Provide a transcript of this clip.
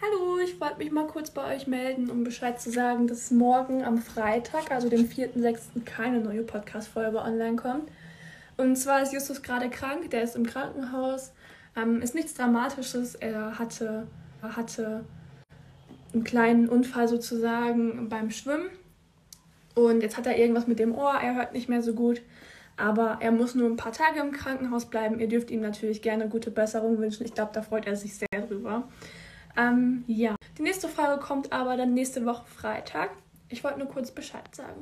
Hallo, ich wollte mich mal kurz bei euch melden, um Bescheid zu sagen, dass morgen am Freitag, also dem 4.6., keine neue Podcast-Folge online kommt. Und zwar ist Justus gerade krank, der ist im Krankenhaus. Ähm, ist nichts Dramatisches, er hatte, er hatte einen kleinen Unfall sozusagen beim Schwimmen. Und jetzt hat er irgendwas mit dem Ohr, er hört nicht mehr so gut. Aber er muss nur ein paar Tage im Krankenhaus bleiben. Ihr dürft ihm natürlich gerne gute Besserung wünschen. Ich glaube, da freut er sich sehr drüber. Ähm, ja, die nächste Folge kommt aber dann nächste Woche Freitag. Ich wollte nur kurz Bescheid sagen.